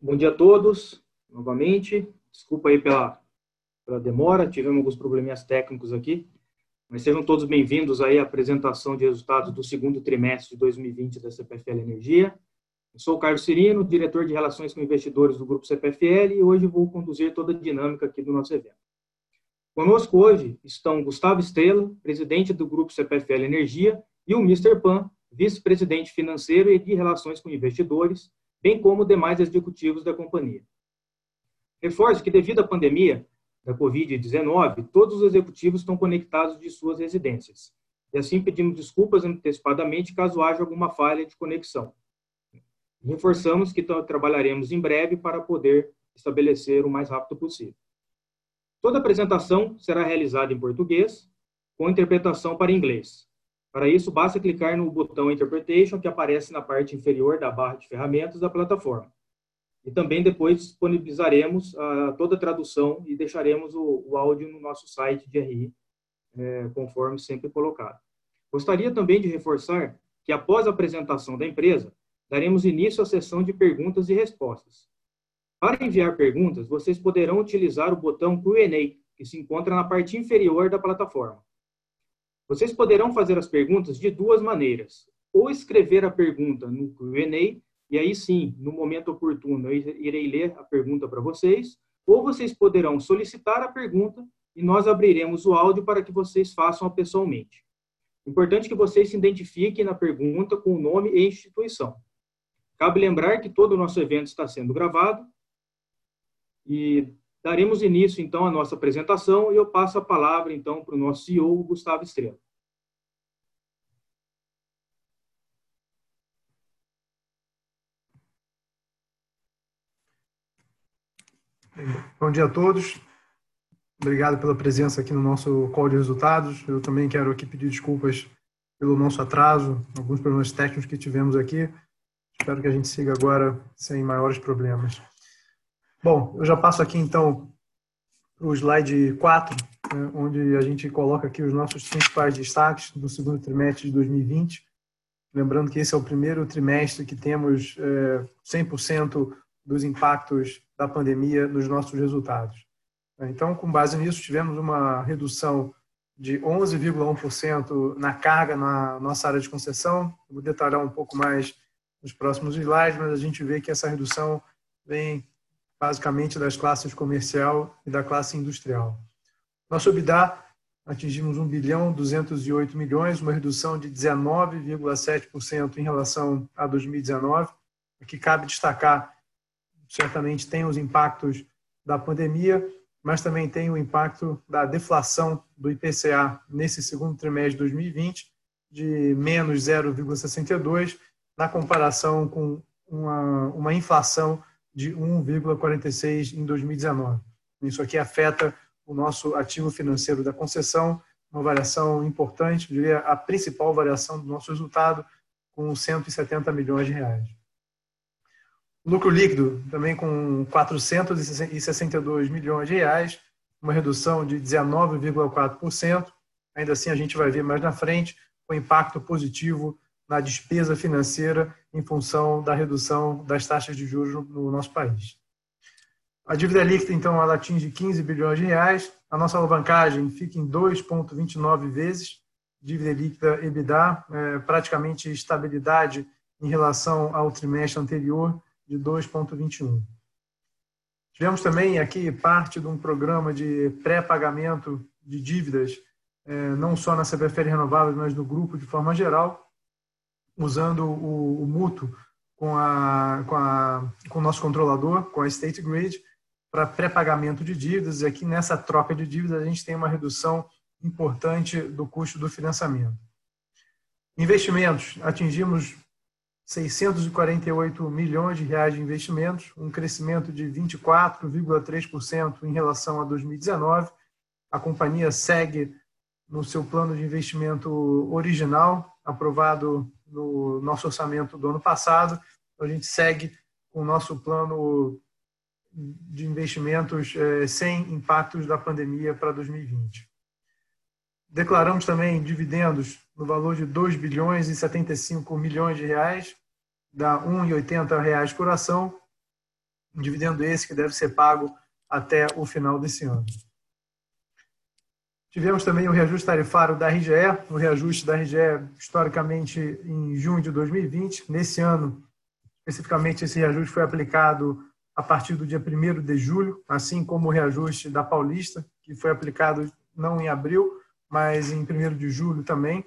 Bom dia a todos, novamente. Desculpa aí pela, pela demora, tivemos alguns probleminhas técnicos aqui, mas sejam todos bem-vindos aí à apresentação de resultados do segundo trimestre de 2020 da CPFL Energia. Eu sou o Carlos Cirino, diretor de Relações com Investidores do Grupo CPFL e hoje vou conduzir toda a dinâmica aqui do nosso evento. Conosco hoje estão Gustavo Estrela, presidente do Grupo CPFL Energia, e o Mr. Pan, vice-presidente financeiro e de Relações com Investidores, bem como demais executivos da companhia. Reforço que, devido à pandemia da Covid-19, todos os executivos estão conectados de suas residências. E assim pedimos desculpas antecipadamente caso haja alguma falha de conexão. Reforçamos que trabalharemos em breve para poder estabelecer o mais rápido possível. Toda apresentação será realizada em português, com interpretação para inglês. Para isso, basta clicar no botão Interpretation que aparece na parte inferior da barra de ferramentas da plataforma. E também depois disponibilizaremos uh, toda a tradução e deixaremos o, o, áudio no nosso site de RI, é, conforme sempre colocado. Gostaria também de reforçar que após a apresentação da empresa, daremos início à sessão de perguntas e respostas. Para enviar perguntas, vocês poderão utilizar o botão Q&A, que se encontra na parte inferior da plataforma. Vocês poderão fazer as perguntas de duas maneiras. Ou escrever a pergunta no Q&A, e aí sim, no momento oportuno, eu irei ler a pergunta para vocês, ou vocês poderão solicitar a pergunta e nós abriremos o áudio para que vocês façam pessoalmente. Importante que vocês se identifiquem na pergunta com o nome e instituição. Cabe lembrar que todo o nosso evento está sendo gravado e Daremos início, então, à nossa apresentação e eu passo a palavra, então, para o nosso CEO, Gustavo Estrela. Bom dia a todos. Obrigado pela presença aqui no nosso call de resultados. Eu também quero aqui pedir desculpas pelo nosso atraso, alguns problemas técnicos que tivemos aqui. Espero que a gente siga agora sem maiores problemas. Bom, eu já passo aqui então para o slide 4, né, onde a gente coloca aqui os nossos principais destaques do segundo trimestre de 2020. Lembrando que esse é o primeiro trimestre que temos é, 100% dos impactos da pandemia nos nossos resultados. Então, com base nisso, tivemos uma redução de 11,1% na carga na nossa área de concessão. vou detalhar um pouco mais nos próximos slides, mas a gente vê que essa redução vem basicamente das classes comercial e da classe industrial. Nosso EBITDA atingimos 1 bilhão 208 milhões, uma redução de 19,7% em relação a 2019. Aqui cabe destacar, certamente tem os impactos da pandemia, mas também tem o impacto da deflação do IPCA nesse segundo trimestre de 2020, de menos 0,62, na comparação com uma, uma inflação de 1,46 em 2019. Isso aqui afeta o nosso ativo financeiro da concessão, uma variação importante, eu diria a principal variação do nosso resultado, com 170 milhões de reais. Lucro líquido, também com 462 milhões de reais, uma redução de 19,4%. Ainda assim, a gente vai ver mais na frente o impacto positivo na despesa financeira em função da redução das taxas de juros no nosso país. A dívida líquida, então, ela atinge 15 bilhões de reais. A nossa alavancagem fica em 2,29 vezes. Dívida líquida EBITDA, é, praticamente estabilidade em relação ao trimestre anterior, de 2,21. Tivemos também aqui parte de um programa de pré-pagamento de dívidas, é, não só na CPFL Renováveis, mas no grupo de forma geral, usando o, o mútuo com, a, com, a, com o nosso controlador, com a State Grid, para pré-pagamento de dívidas. E aqui nessa troca de dívidas a gente tem uma redução importante do custo do financiamento. Investimentos, atingimos 648 milhões de reais de investimentos, um crescimento de 24,3% em relação a 2019. A companhia segue no seu plano de investimento original, aprovado no nosso orçamento do ano passado. A gente segue com o nosso plano de investimentos eh, sem impactos da pandemia para 2020. Declaramos também dividendos no valor de 2 bilhões e 75 milhões de reais, dá 1,80 reais por ação. Um dividendo esse que deve ser pago até o final desse ano. Tivemos também o reajuste tarifário da RGE, o reajuste da RGE historicamente em junho de 2020. Nesse ano, especificamente, esse reajuste foi aplicado a partir do dia 1 de julho, assim como o reajuste da Paulista, que foi aplicado não em abril, mas em 1 de julho também.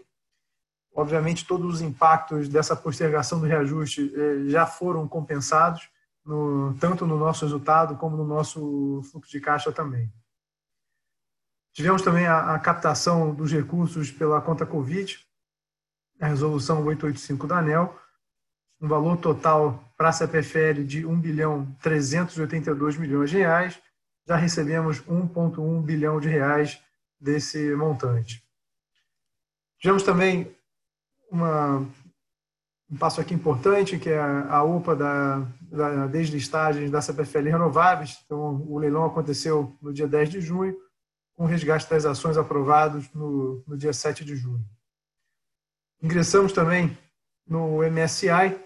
Obviamente, todos os impactos dessa postergação do reajuste eh, já foram compensados, no, tanto no nosso resultado como no nosso fluxo de caixa também. Tivemos também a, a captação dos recursos pela conta Covid, a resolução 885 da ANEL, um valor total para a CPFL de 1 bilhão 382 milhões de reais. Já recebemos 1,1 bilhão de reais desse montante. Tivemos também uma, um passo aqui importante, que é a UPA da, da deslistagens da CPFL Renováveis. Então, o leilão aconteceu no dia 10 de junho, com resgate das ações aprovados no, no dia 7 de julho. Ingressamos também no MSI,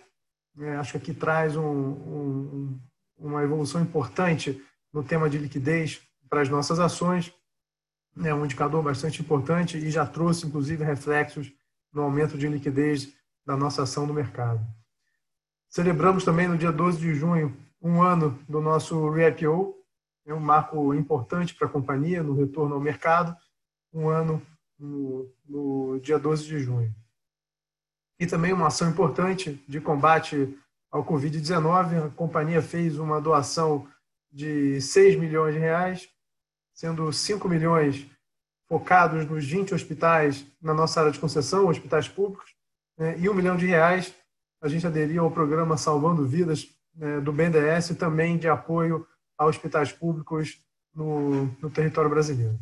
né, acho que aqui traz um, um, uma evolução importante no tema de liquidez para as nossas ações, é um indicador bastante importante e já trouxe, inclusive, reflexos no aumento de liquidez da nossa ação no mercado. Celebramos também no dia 12 de junho um ano do nosso re-IPO, é um marco importante para a companhia no retorno ao mercado, um ano no, no dia 12 de junho. E também uma ação importante de combate ao Covid-19, a companhia fez uma doação de 6 milhões de reais, sendo 5 milhões focados nos 20 hospitais na nossa área de concessão, hospitais públicos, né, e um milhão de reais a gente aderiu ao programa Salvando Vidas né, do BNDES, também de apoio a hospitais públicos no, no território brasileiro.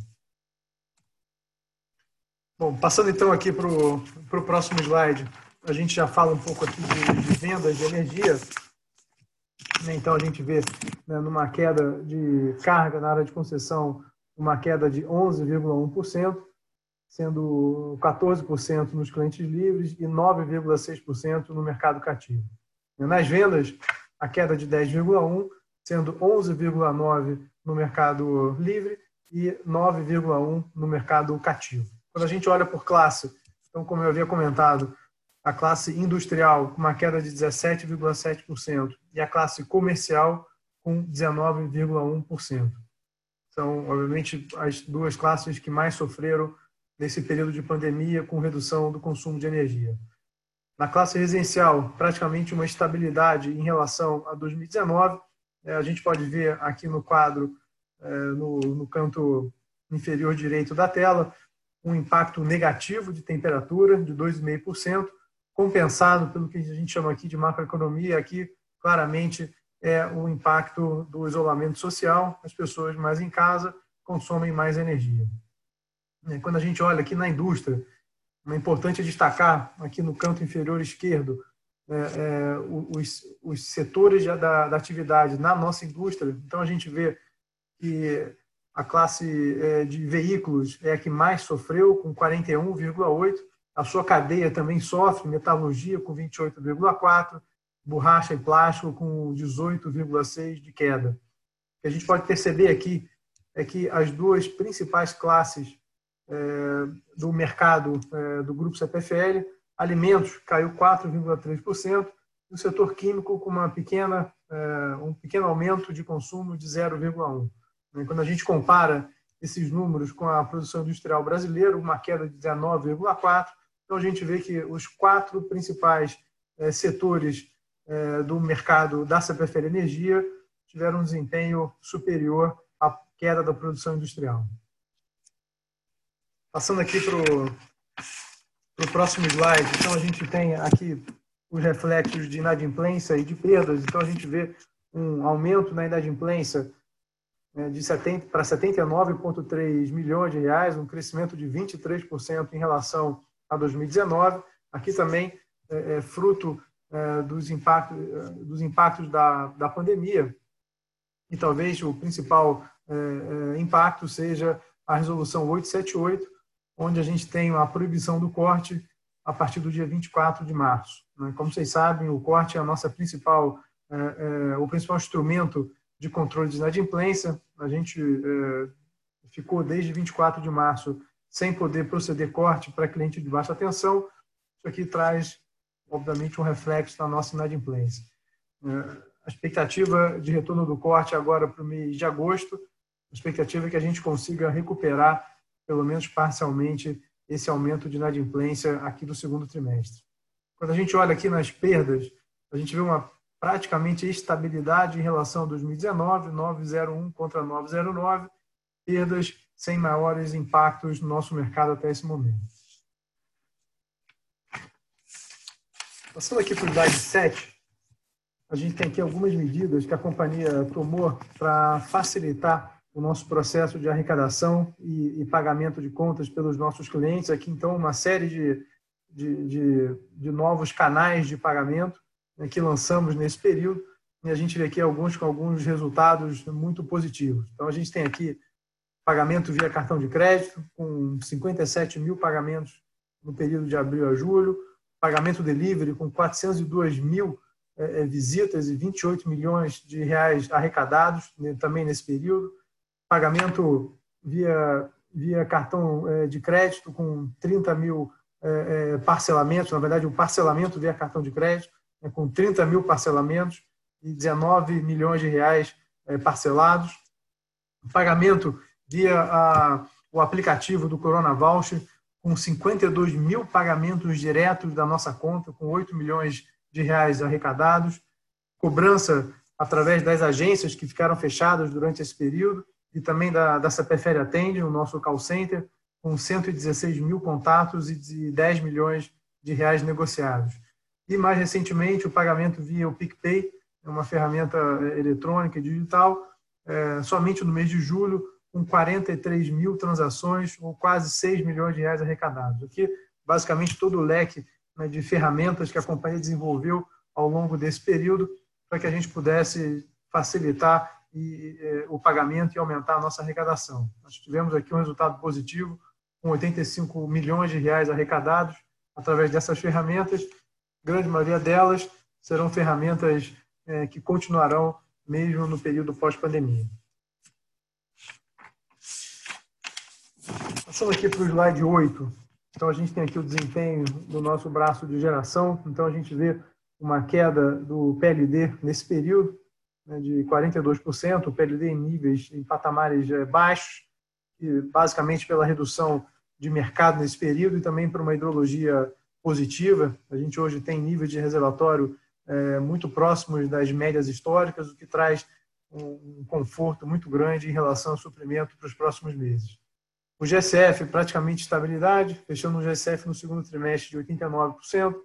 Bom, passando então aqui para o próximo slide, a gente já fala um pouco aqui de, de vendas de energia. Né, então a gente vê né, numa queda de carga na área de concessão, uma queda de 11,1%, sendo 14% nos clientes livres e 9,6% no mercado cativo. Nas vendas, a queda de 10,1%, sendo 11,9% no mercado livre e 9,1% no mercado cativo. Quando a gente olha por classe, então, como eu havia comentado, a classe industrial com uma queda de 17,7% e a classe comercial com 19,1%. São, obviamente, as duas classes que mais sofreram nesse período de pandemia com redução do consumo de energia. Na classe residencial, praticamente uma estabilidade em relação a 2019, é, a gente pode ver aqui no quadro, é, no, no canto inferior direito da tela, um impacto negativo de temperatura de 2,5%, compensado pelo que a gente chama aqui de macroeconomia, aqui claramente é o impacto do isolamento social, as pessoas mais em casa consomem mais energia. Quando a gente olha aqui na indústria, é importante destacar aqui no canto inferior esquerdo é, é, os, os, setores da, da, atividade na nossa indústria. Então, a gente vê que a classe é, de veículos é a que mais sofreu, com 41,8%. A sua cadeia também sofre, metalurgia com 28,4%, borracha e plástico com 18,6% de queda. O que a gente pode perceber aqui é que as duas principais classes do mercado do grupo CPFL alimentos caiu 4,3%, e o setor químico com uma pequena, é, um pequeno aumento de consumo de 0,1%. Né, quando a gente compara esses números com a produção industrial brasileira, uma queda de 19,4%, então a gente vê que os quatro principais é, setores é, do mercado da CPFL Energia tiveram um desempenho superior à queda da produção industrial. Passando aqui para o para o próximo slide, então a gente tem aqui os reflexos de inadimplência e de perdas. Então a gente vê um aumento na inadimplência né, de 70 para 79,3 milhões de reais, um crescimento de 23% em relação a 2019. Aqui também é, é fruto é, dos, impactos, é, dos impactos da, da pandemia. E talvez o principal impacto seja a resolução 878, onde a gente tem a proibição do corte a partir do dia 24 de março. Né? Como vocês sabem, o corte é a nossa principal é, é, o principal instrumento de controle de inadimplência. A gente é, ficou desde 24 de março sem poder proceder corte para cliente de baixa tensão. Isso aqui traz, obviamente, um reflexo na nossa inadimplência. A expectativa de retorno do corte agora para o mês de agosto, a expectativa é que a gente consiga recuperar, pelo menos parcialmente, esse aumento de inadimplência aqui do segundo trimestre. Quando a gente olha aqui nas perdas, a gente vê uma praticamente estabilidade em relação a 2019, 901 contra 909, perdas sem maiores impactos no nosso mercado até esse momento. Passando aqui para o slide 7, a gente tem aqui algumas medidas que a companhia tomou para facilitar o nosso processo de arrecadação e, e, pagamento de contas pelos nossos clientes. Aqui, então, uma série de, de, de, de novos canais de pagamento né, que lançamos nesse período. E a gente vê aqui alguns com alguns resultados muito positivos. Então, a gente tem aqui pagamento via cartão de crédito, com 57 mil pagamentos no período de abril a julho, pagamento delivery com 402 mil é, é, visitas e 28 milhões de reais arrecadados né, também nesse período, pagamento via, via cartão é, de crédito com 30 mil é, é, parcelamentos, na verdade, o um parcelamento via cartão de crédito, né, com 30 mil parcelamentos e 19 milhões de reais parcelados. Pagamento via a, o aplicativo do Corona Voucher, com 52 mil pagamentos diretos da nossa conta, com 8 milhões de reais arrecadados. Cobrança através das agências que ficaram fechadas durante esse período e também da, da CPFL Atende, o nosso call center, com 116 mil contatos e 10 milhões de reais negociados. E, mais recentemente, o pagamento via o PicPay, é uma ferramenta é, eletrônica e digital, é, somente no mês de julho, com 43 mil transações, ou quase 6 milhões de reais arrecadados. Aqui, basicamente, todo o leque né, de ferramentas que a companhia desenvolveu ao longo desse período, para que a gente pudesse facilitar e, o pagamento e aumentar a nossa arrecadação. Nós tivemos aqui um resultado positivo, com 85 milhões de reais arrecadados através dessas ferramentas, grande maioria delas serão ferramentas é, que continuarão mesmo no período pós-pandemia. Passando aqui para o slide 8. Então, a gente tem aqui o desempenho do nosso braço de geração. Então, a gente vê uma queda do PLD nesse período né, de 42%, o PLD em níveis, em patamares é, baixos, basicamente pela redução de mercado nesse período e também por uma hidrologia positiva. A gente hoje tem níveis de reservatório é, muito próximos das médias históricas, o que traz um conforto muito grande em relação ao suprimento para os próximos meses. O GSF, praticamente estabilidade, fechando o GSF no segundo trimestre de 89%,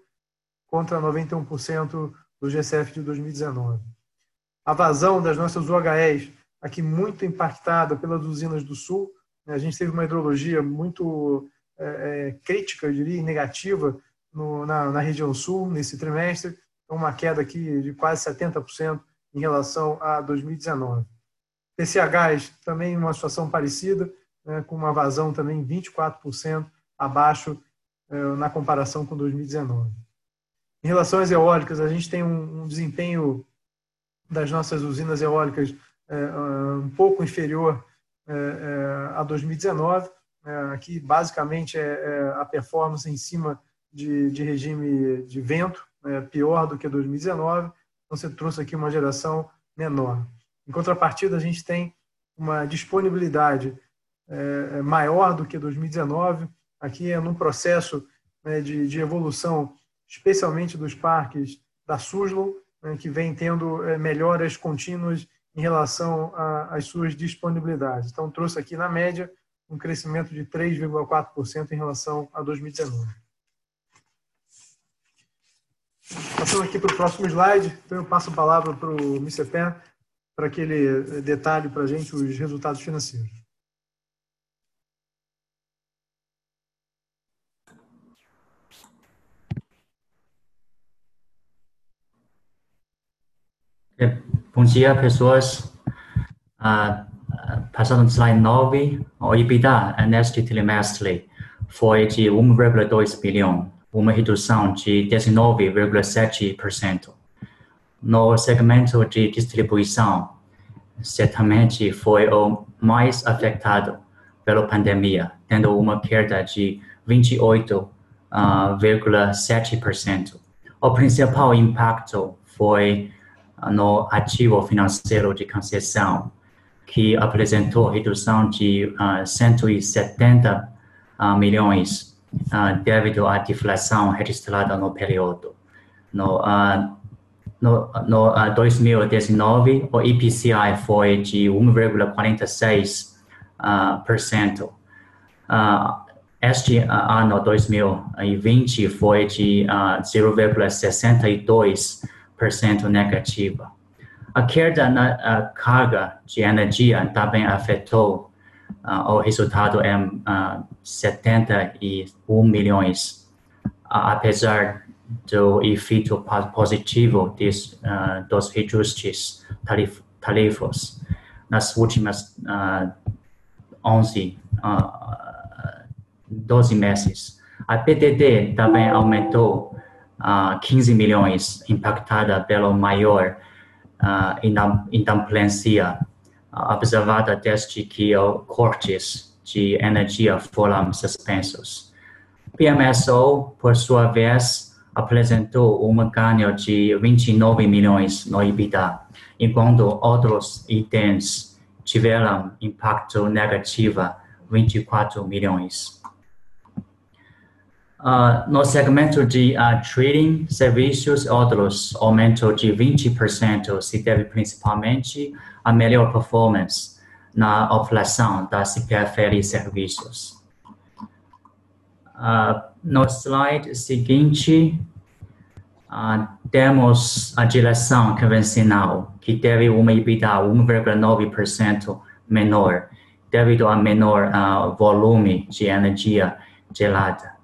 contra 91% do GSF de 2019. A vazão das nossas UHEs, aqui muito impactada pelas usinas do Sul. Né? A gente teve uma hidrologia muito é, é, crítica, eu diria, negativa no, na, na, região sul nesse trimestre, então uma queda aqui de quase 70% em relação a 2019. TCHs também uma situação parecida, né, com uma vazão também 24% abaixo é, na comparação com 2019. Em relação às eólicas, a gente tem um, um desempenho das nossas usinas eólicas é, um pouco inferior é, a 2019. É, aqui, basicamente, é, é, a performance em cima de, de regime de vento, é, pior do que 2019. Então, você trouxe aqui uma geração menor. Em contrapartida, a gente tem uma disponibilidade maior do que 2019. Aqui é num processo né, de, de, evolução, especialmente dos parques da Suslo, né, que vem tendo é, melhoras contínuas em relação às suas disponibilidades. Então, trouxe aqui, na média, um crescimento de 3,4% em relação a 2019. Passando aqui para o próximo slide, então eu passo a palavra para o Mr. Para que ele detalhe para a gente os resultados financeiros. Bom dia, pessoas. Uh, passando slide 9, o EBITDA neste trimestre foi de 1,2 bilhão, uma redução de 19,7%. no segmento de distribuição, certamente foi o mais afetado pela pandemia, tendo uma queda de 28,7%. Uh, o principal impacto foi no ativo financeiro de concessão, que apresentou redução de uh, 170 uh, milhões uh, devido à deflação registrada no período. No, uh, no, no 2019, o IPCI foi de 1,46%. este ano 2020 foi de 0,62% negativa. A queda na carga de energia também afetou uh, o resultado em uh, 71 milhões, uh, apesar do efeito positivo des, uh, dos reajustes tarif tarifos nas últimas uh, 11, uh, 12 meses. A PDD também aumentou uh, 15 milhões, impactada pelo maior uh, uh, observada desde que os cortes de energia foram suspensos. PMSO, por sua vez, apresentou um ganho de 29 milhões no EBITDA, enquanto outros itens tiveram impacto negativo 24 milhões. Uh, no segmento de uh, trading, serviços outros, aumento de 20% se deve principalmente à melhor performance na operação da CPFL Serviços. Uh, no slide seguinte, temos a direção convencional, que teve uma EBITDA 1,9% menor, devido ao menor volume de energia gelada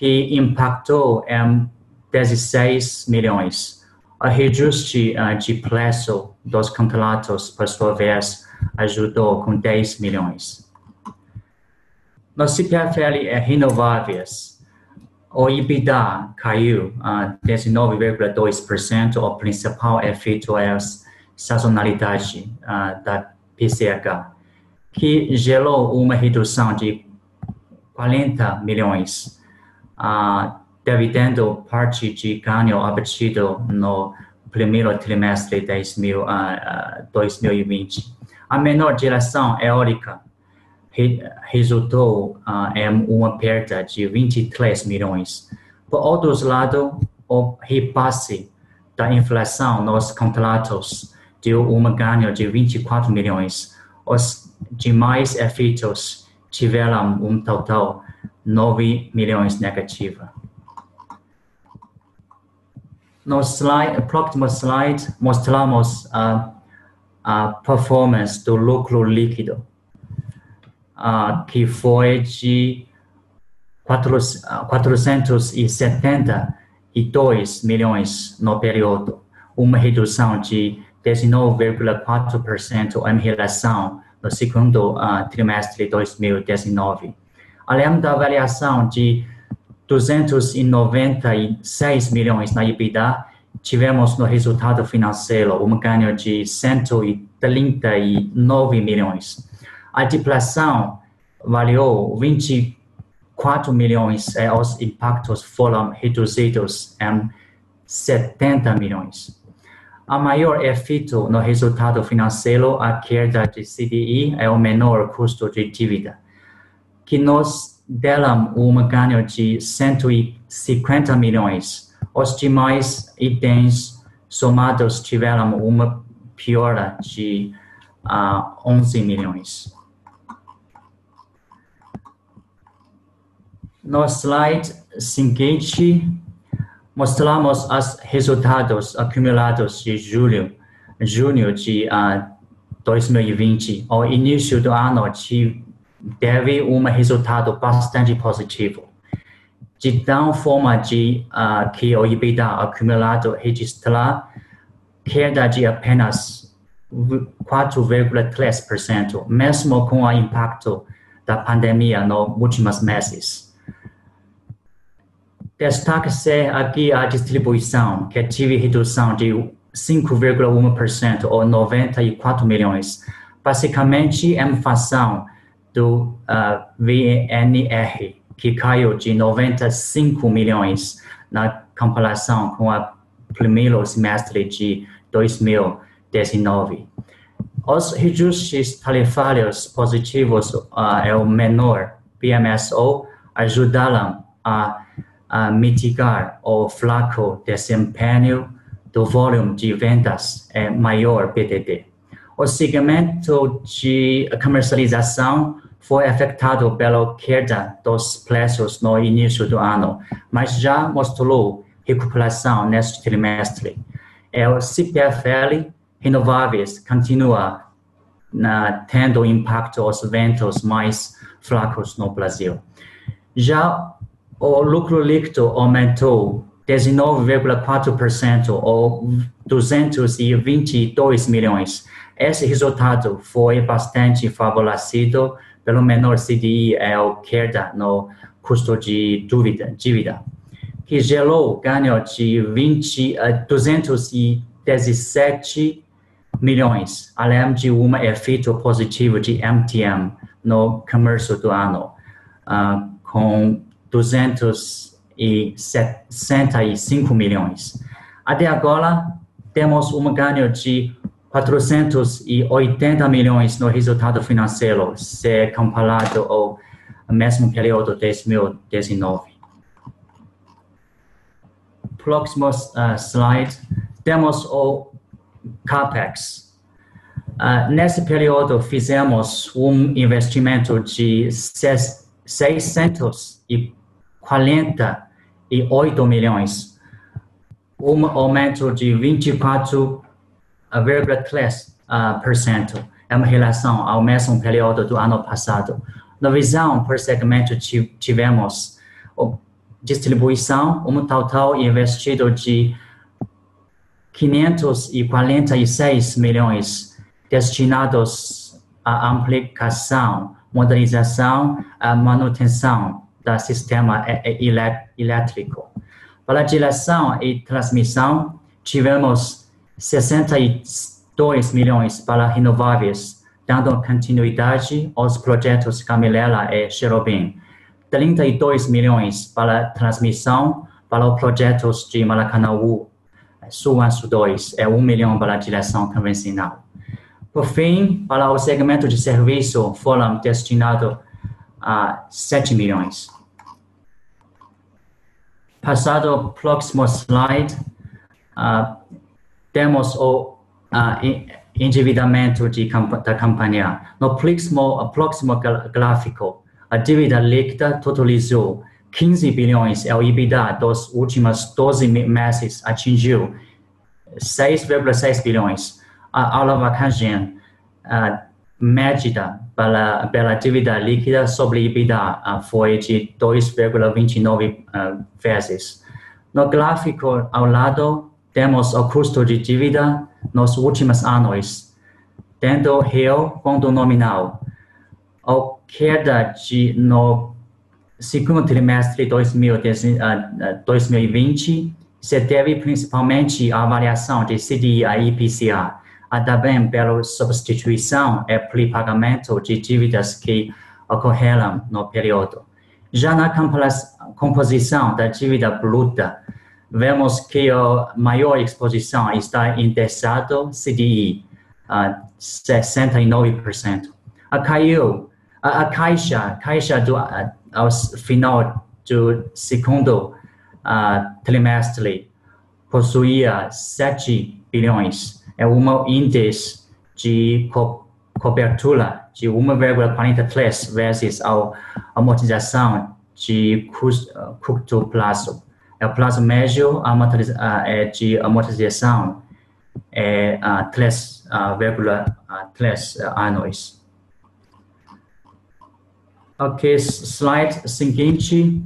que impactou em 16 milhões. O reajuste uh, de preço dos contratos, por sua vez, ajudou com 10 milhões. No CPFL é renováveis, o EBITDA caiu uh, 19,2%. O principal efeito é a sazonalidade uh, da PCH, que gerou uma redução de 40 milhões dividendo parte de ganho obtido no primeiro trimestre de 2000, uh, 2020. A menor geração eólica re, resultou uh, em uma perda de 23 milhões. Por outro lado, o repasse da inflação nos contratos deu um ganho de 24 milhões. Os demais efeitos tiveram um total 9 milhões negativa. No slide, próximo slide, mostramos a, a performance do lucro líquido, uh, que foi de 472 milhões no período, uma redução de 19,4% em relação no segundo uh, trimestre de 2019 além da avaliação de 296 milhões na EBITDA, tivemos no resultado financeiro um ganho de 139 milhões. A deflação valeu 24 milhões e os impactos foram reduzidos em 70 milhões. A maior efeito no resultado financeiro, a queda de CDI é o menor custo de dívida que nos deram um ganho de 150 milhões. Os demais itens somados tiveram uma piora de uh, 11 milhões. No slide seguinte, mostramos os resultados acumulados de julho, junho de uh, 2020. Ao início do ano, teve um resultado bastante positivo. De tal forma de, uh, que o EBITDA acumulado registra queda de apenas 4,3%, mesmo com o impacto da pandemia nos últimos meses. Destaca-se aqui a distribuição, que teve redução de 5,1% ou 94 milhões. Basicamente, a inflação do uh, VNR, que caiu de 95 milhões na comparação com o primeiro semestre de 2019. Os reajustes tarifários positivos uh, é o menor PMSO ajudaram a, a mitigar o fraco desempenho do volume de vendas é maior PTT. O segmento de comercialização foi afetado pela queda dos preços no início do ano, mas já mostrou recuperação neste trimestre. É o CPFL renováveis continua na, tendo impacto aos ventos mais fracos no Brasil. Já o lucro líquido aumentou 19,4% ou 222 milhões. Esse resultado foi bastante favorecido pelo menor CDI e a queda no custo de dúvida, dívida, que gerou ganho de 20, uh, 217 milhões, além de um efeito positivo de MTM no comércio do ano, uh, com 265 milhões. Até agora, temos um ganho de 480 milhões no resultado financeiro, se comparado ao mesmo período de 2019. Próximo uh, slide, temos o CAPEX. Uh, nesse período, fizemos um investimento de 648 milhões, um aumento de 24,3% em relação ao mesmo período do ano passado. Na visão por segmento, tivemos distribuição, um total investido de 546 milhões destinados à ampliação, modernização e manutenção do sistema elétrico. Para a geração e transmissão, tivemos 62 milhões para renováveis, dando continuidade aos projetos Camilela e Cherubim. 32 milhões para transmissão para os projetos de Maracanãú Sul-Sul 2 é 1 milhão para a direção convencional. Por fim, para o segmento de serviço, foram destinados a 7 milhões. Passado o próximo slide, uh, temos o uh, endividamento de, da companhia. No próximo, próximo gráfico, a dívida líquida totalizou 15 bilhões e o EBITDA dos últimos 12 meses atingiu 6,6 bilhões. A alavancagem uh, média pela, pela dívida líquida sobre EBITDA uh, foi de 2,29 uh, vezes. No gráfico ao lado, temos o custo de dívida nos últimos anos, tendo real quanto nominal. A queda de, no segundo trimestre de 2020 se deve principalmente à variação de CDI a IPCA, a também pela substituição e pré-pagamento de dívidas que ocorreram no período. Já na composição da dívida bruta, vemos que a maior exposição está indexado CDI, uh, 69%. A caiu, a, a caixa, caixa do, uh, ao final do segundo uh, trimestre possuía 7 bilhões. É um índice de co cobertura de 1,43 vezes a amortização de curto prazo. É o prazo médio é de amortização é 3,3 anos. Ok, slide seguinte.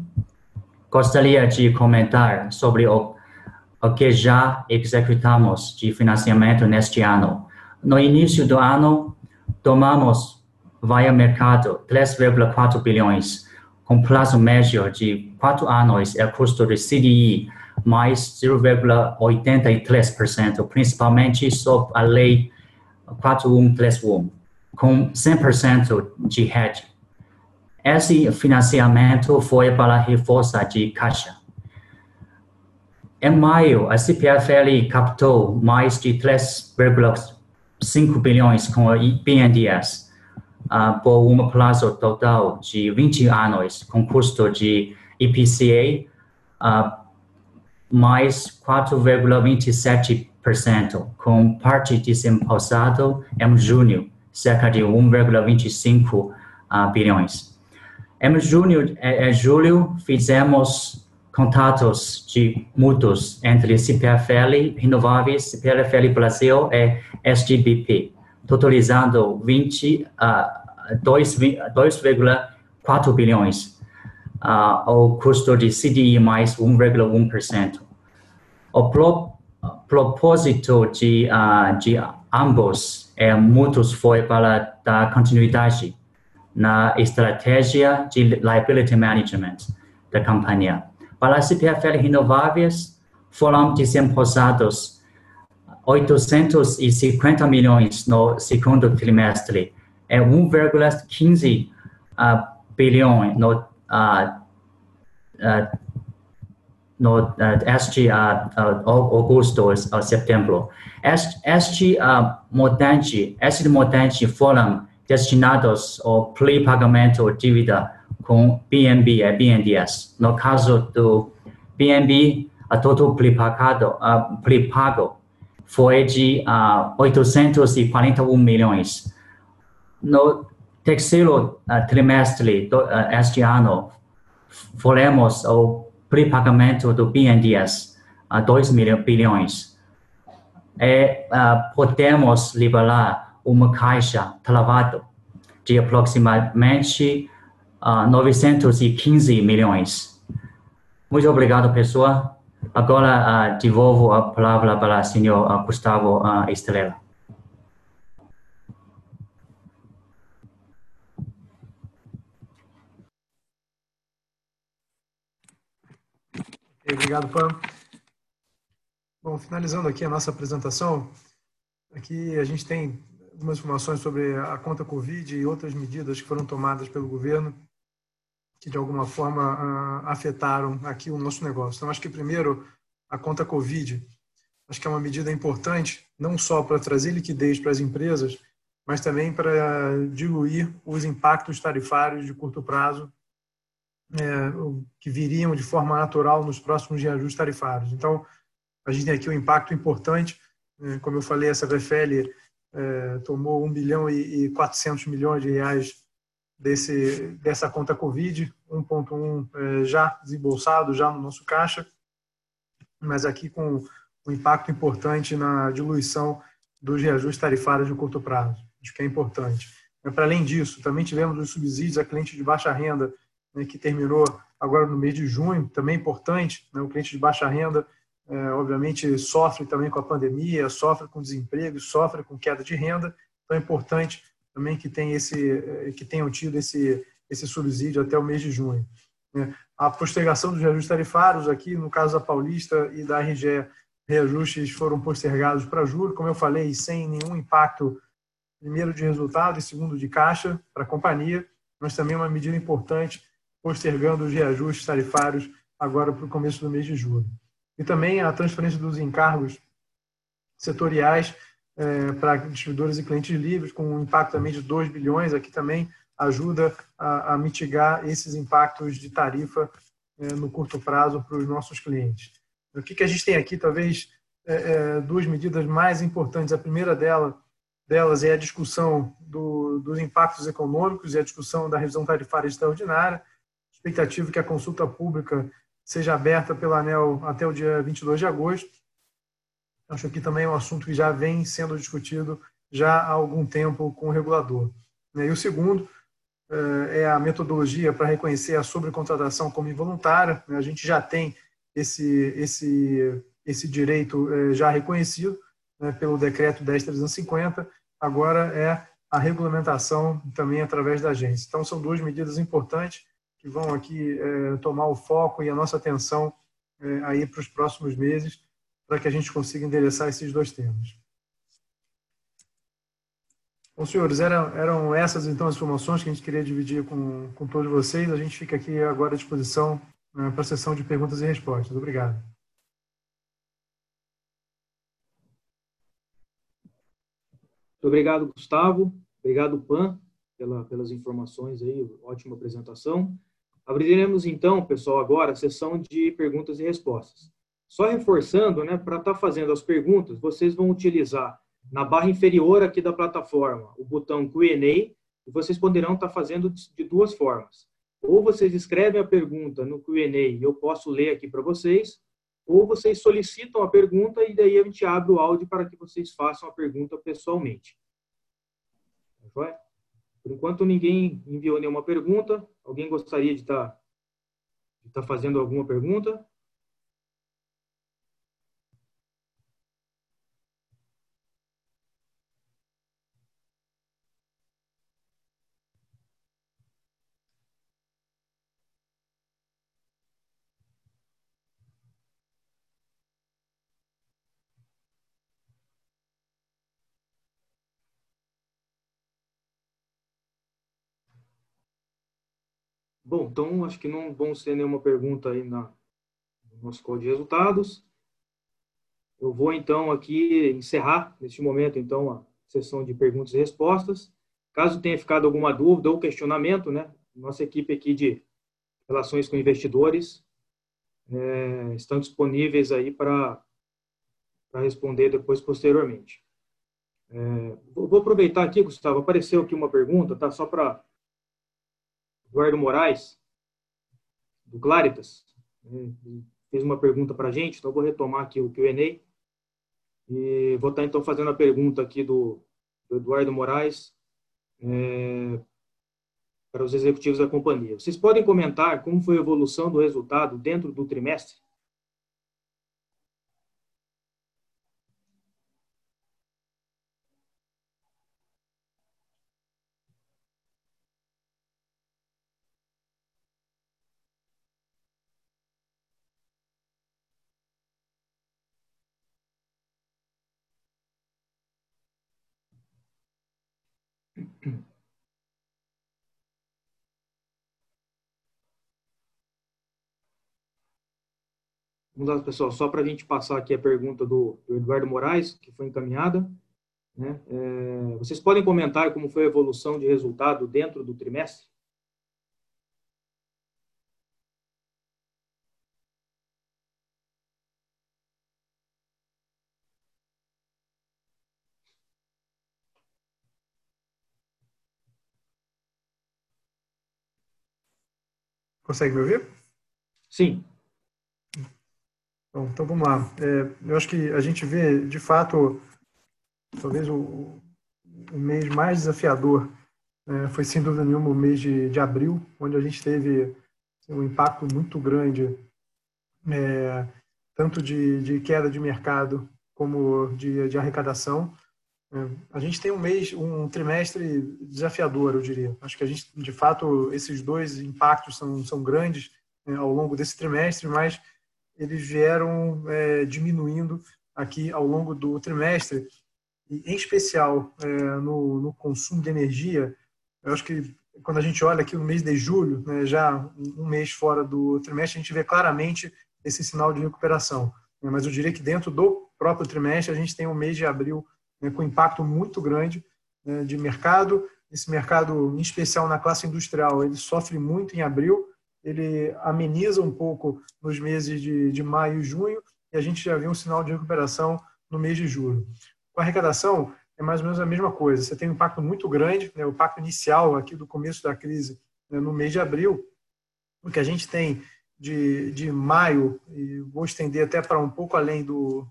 Gostaria de comentar sobre o, o que já executamos de financiamento neste ano. No início do ano, tomamos via mercado 3,4 bilhões, com prazo médio de quatro anos e custo de CDI mais 0,83%, principalmente sob a lei 4131, com 100% de hedge. Esse financiamento foi para reforçar de caixa. Em maio, a CPFL captou mais de 3,5 bilhões com a BNDES uh, por um prazo total de 20 anos, com custo de IPCA uh, mais 4,27%, com parte desembolsado em junho, cerca de 1,25 uh, bilhões. Em junho e julho, fizemos contatos de mútuos entre CPFL Renováveis, CPFL Brasil e SGBP, totalizando 20, uh, 2,4 bilhões, uh, ao custo de CDI mais 1,1%. O pro, propósito de, uh, de ambos é, mútuos foi para dar continuidade na estratégia de liability management da companhia para as CPFL renováveis, foram desembolsados 850 milhões no segundo trimestre e 1,15 uh, bilhão no, uh, uh, no uh, este uh, agosto a setembro. Este, este uh, montante, este montante foram destinados ao pré-pagamento dívida com BNB e BNDES. No caso do BNB, a total uh, prepago foi de uh, 841 milhões. No terceiro uh, trimestre do, uh, este ano, faremos o prepagamento do BNDES a uh, 2 bilhões. E uh, podemos liberar uma caixa travada de aproximadamente uh, 915 milhões. Muito obrigado, pessoal. Agora devolvo a palavra para o senhor uh, Gustavo uh, Estrela. Obrigado, Pam. Bom, finalizando aqui a nossa apresentação, aqui a gente tem algumas informações sobre a conta Covid e outras medidas que foram tomadas pelo governo que de alguma forma uh, afetaram aqui o nosso negócio. Então, acho que primeiro a conta Covid, acho que é uma medida importante, não só para trazer liquidez para as empresas, mas também para diluir os impactos tarifários de curto prazo é, que viriam de forma natural nos próximos reajustes tarifários. Então, a gente tem aqui um impacto importante, é, como eu falei, essa VFL é, tomou 1 bilhão e 400 milhões de reais desse, dessa conta Covid, 1.1 é, já desembolsado, já no nosso caixa, mas aqui com um impacto importante na diluição dos reajustes tarifários de curto prazo. Acho que é importante. Para além disso, também tivemos os subsídios a cliente de baixa renda, né, que terminou agora no mês de junho, também importante. Né, o cliente de baixa renda, é, obviamente, sofre também com a pandemia, sofre com desemprego, sofre com queda de renda. Então, é importante também que, tem esse, eh, que tenham tido esse, esse subsídio até o mês de junho. Né? A postergação dos reajustes tarifários, aqui no caso da Paulista e da RGE, reajustes foram postergados para julho, como eu falei, sem nenhum impacto, primeiro, de resultado e segundo, de caixa para a companhia, mas também uma medida importante, postergando os reajustes tarifários agora para o começo do mês de julho. E também a transferência dos encargos setoriais é, para distribuidores e clientes livres, com um impacto também de 2 bilhões, aqui também ajuda a, a mitigar esses impactos de tarifa é, no curto prazo para os nossos clientes. O que, que a gente tem aqui, talvez, é, é duas medidas mais importantes. A primeira dela, delas é a discussão do, dos impactos econômicos e a discussão da revisão tarifária extraordinária. Expectativa que a consulta pública seja aberta pela ANEL até o dia 22 de agosto Acho que também é um assunto que já vem sendo discutido já há algum tempo com o regulador. Né? E o segundo eh, é a metodologia para reconhecer a sobrecontratação como involuntária. Né? A gente já tem esse, esse, esse direito eh, já reconhecido né, pelo decreto 10.350, agora é a regulamentação também através da agência. Então, são duas medidas importantes que vão aqui eh, tomar o foco e a nossa atenção aí para os próximos meses, para que a gente consiga endereçar esses dois temas. Bom, senhores, eram, eram essas então as informações que a gente queria dividir com, com todos vocês. A gente fica aqui agora à disposição né, para a sessão de perguntas e respostas. Obrigado. Muito obrigado, Gustavo. Obrigado, Pan, pela, pelas informações aí. Ótima apresentação. Abriremos então, pessoal, agora a sessão de perguntas e respostas. Só reforçando, né, para estar tá fazendo as perguntas, vocês vão utilizar na barra inferior aqui da plataforma o botão Q&A e vocês poderão estar fazendo de duas formas. Ou vocês escrevem a pergunta no Q&A e eu posso ler aqui para vocês, ou vocês solicitam a pergunta e daí a gente abre o áudio para que vocês façam a pergunta pessoalmente. Tá Por enquanto ninguém enviou nenhuma pergunta. Alguém gostaria de estar, de estar fazendo alguma pergunta? Bom, então acho que não vão ser nenhuma pergunta aí na, no nosso código de resultados. Eu vou então aqui encerrar neste momento então a sessão de perguntas e respostas. Caso tenha ficado alguma dúvida ou questionamento, né, nossa equipe aqui de relações com investidores é, estão disponíveis aí para responder depois posteriormente. É, vou aproveitar aqui, Gustavo, apareceu aqui uma pergunta, tá? Só para Eduardo Moraes, do Claritas, né, fez uma pergunta para a gente, então vou retomar aqui o Q&A e vou estar então fazendo a pergunta aqui do, do Eduardo Moraes é, para os executivos da companhia. Vocês podem comentar como foi a evolução do resultado dentro do trimestre? Vamos lá, pessoal, só para a gente passar aqui a pergunta do, do Eduardo Moraes, que foi encaminhada. Né? É, vocês podem comentar como foi a evolução de resultado dentro do trimestre? Consegue me ouvir? Sim. Bom, então vamos lá. É, eu acho que a gente vê, de fato, talvez o, o mês mais desafiador é, foi, sem dúvida nenhuma, o mês de, de abril, onde a gente teve assim, um impacto muito grande, é, tanto de, de, queda de mercado como de, de arrecadação. É, a gente tem um mês, um trimestre desafiador, eu diria. Acho que a gente, de fato, esses dois impactos são, são grandes né, ao longo desse trimestre, mas eles vieram é, diminuindo aqui ao longo do trimestre, e em especial é, no, no, consumo de energia. Eu acho que quando a gente olha aqui no mês de julho, né, já um mês fora do trimestre, a gente vê claramente esse sinal de recuperação. Né, mas eu diria que dentro do próprio trimestre, a gente tem um mês de abril né, com impacto muito grande né, de mercado. Esse mercado, em especial na classe industrial, ele sofre muito em abril, ele ameniza um pouco nos meses de, de maio e junho, e a gente já vê um sinal de recuperação no mês de julho. Com a arrecadação, é mais ou menos a mesma coisa. Você tem um impacto muito grande, né, o impacto inicial aqui do começo da crise né, no mês de abril, o que a gente tem de, de maio, e vou estender até para um pouco além do,